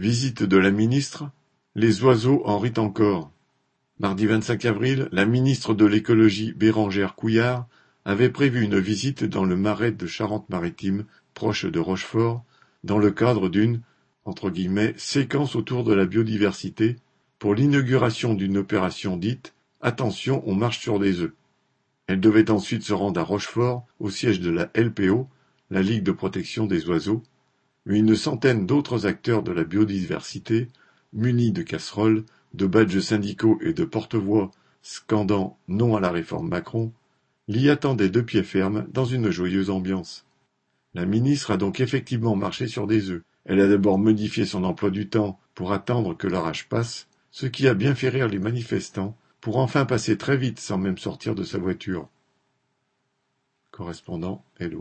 Visite de la ministre Les oiseaux en rient encore. Mardi 25 avril, la ministre de l'Écologie Bérangère Couillard avait prévu une visite dans le marais de Charente-Maritime, proche de Rochefort, dans le cadre d'une « séquence autour de la biodiversité » pour l'inauguration d'une opération dite « Attention, on marche sur des œufs ». Elle devait ensuite se rendre à Rochefort, au siège de la LPO, la Ligue de protection des oiseaux, une centaine d'autres acteurs de la biodiversité, munis de casseroles, de badges syndicaux et de porte-voix scandant « Non à la réforme Macron », l'y attendaient de pied ferme dans une joyeuse ambiance. La ministre a donc effectivement marché sur des œufs. Elle a d'abord modifié son emploi du temps pour attendre que l'orage passe, ce qui a bien fait rire les manifestants, pour enfin passer très vite sans même sortir de sa voiture. Correspondant Hello.